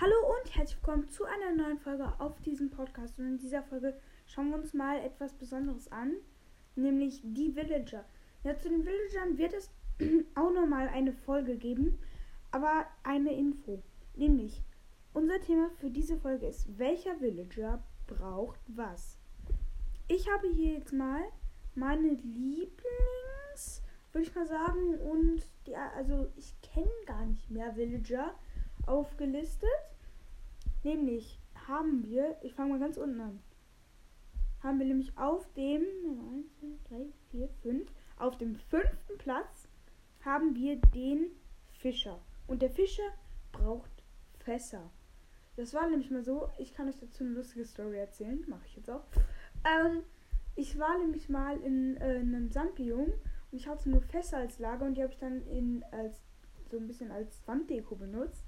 Hallo und herzlich willkommen zu einer neuen Folge auf diesem Podcast. Und in dieser Folge schauen wir uns mal etwas Besonderes an, nämlich die Villager. Ja, zu den Villagern wird es auch nochmal eine Folge geben, aber eine Info. Nämlich, unser Thema für diese Folge ist, welcher Villager braucht was? Ich habe hier jetzt mal meine Lieblings, würde ich mal sagen, und die, also ich kenne gar nicht mehr Villager aufgelistet. Nämlich haben wir, ich fange mal ganz unten an, haben wir nämlich auf dem 1, 2, 3, 4, 5, auf dem fünften Platz haben wir den Fischer. Und der Fischer braucht Fässer. Das war nämlich mal so, ich kann euch dazu eine lustige Story erzählen, mache ich jetzt auch. Ähm, ich war nämlich mal in, äh, in einem Sandbiom und ich hatte nur Fässer als Lager und die habe ich dann in als so ein bisschen als Wanddeko benutzt.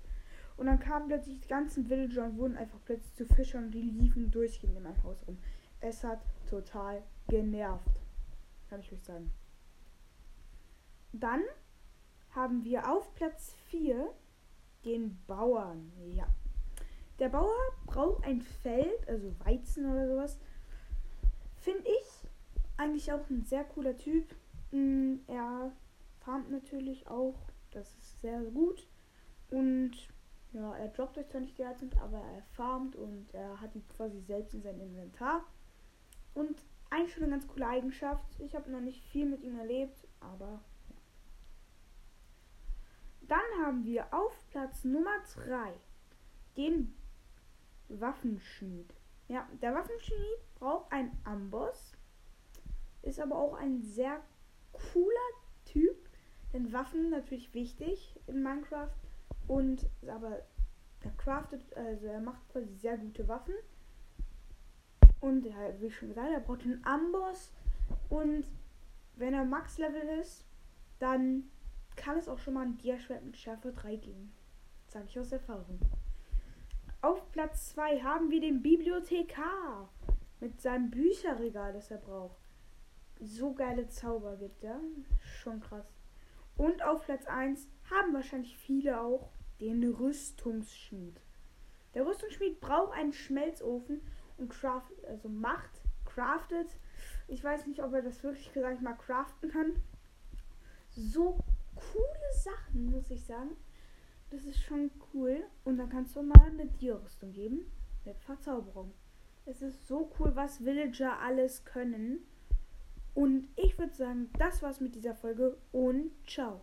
Und dann kamen plötzlich die ganzen Villager und wurden einfach plötzlich zu Fischern und die liefen durchgehend in meinem Haus rum. Es hat total genervt. Kann ich euch sagen. Dann haben wir auf Platz 4 den Bauern. Ja. Der Bauer braucht ein Feld, also Weizen oder sowas. Finde ich eigentlich auch ein sehr cooler Typ. Mm, er farmt natürlich auch. Das ist sehr gut. Und ja, er droppt euch zwar nicht die Items, aber er farmt und er hat die quasi selbst in seinem Inventar. Und eigentlich schon eine ganz coole Eigenschaft. Ich habe noch nicht viel mit ihm erlebt, aber ja. Dann haben wir auf Platz Nummer 3 den Waffenschmied. Ja, der Waffenschmied braucht einen Amboss. Ist aber auch ein sehr cooler Typ. Denn Waffen natürlich wichtig in Minecraft. Und aber er craftet, also er macht quasi sehr gute Waffen. Und ja, wie schon gesagt, er braucht einen Amboss. Und wenn er Max-Level ist, dann kann es auch schon mal ein Diaschwert mit Schärfe 3 geben. Sage ich aus Erfahrung. Auf Platz 2 haben wir den Bibliothekar mit seinem Bücherregal, das er braucht. So geile Zauber gibt er. Schon krass. Und auf Platz 1 haben wahrscheinlich viele auch den Rüstungsschmied. Der Rüstungsschmied braucht einen Schmelzofen und craft, also macht, craftet. Ich weiß nicht, ob er das wirklich, sag ich mal, craften kann. So coole Sachen, muss ich sagen. Das ist schon cool. Und dann kannst du mal eine Tierrüstung geben mit Verzauberung. Es ist so cool, was Villager alles können. Und ich würde sagen, das war's mit dieser Folge und ciao.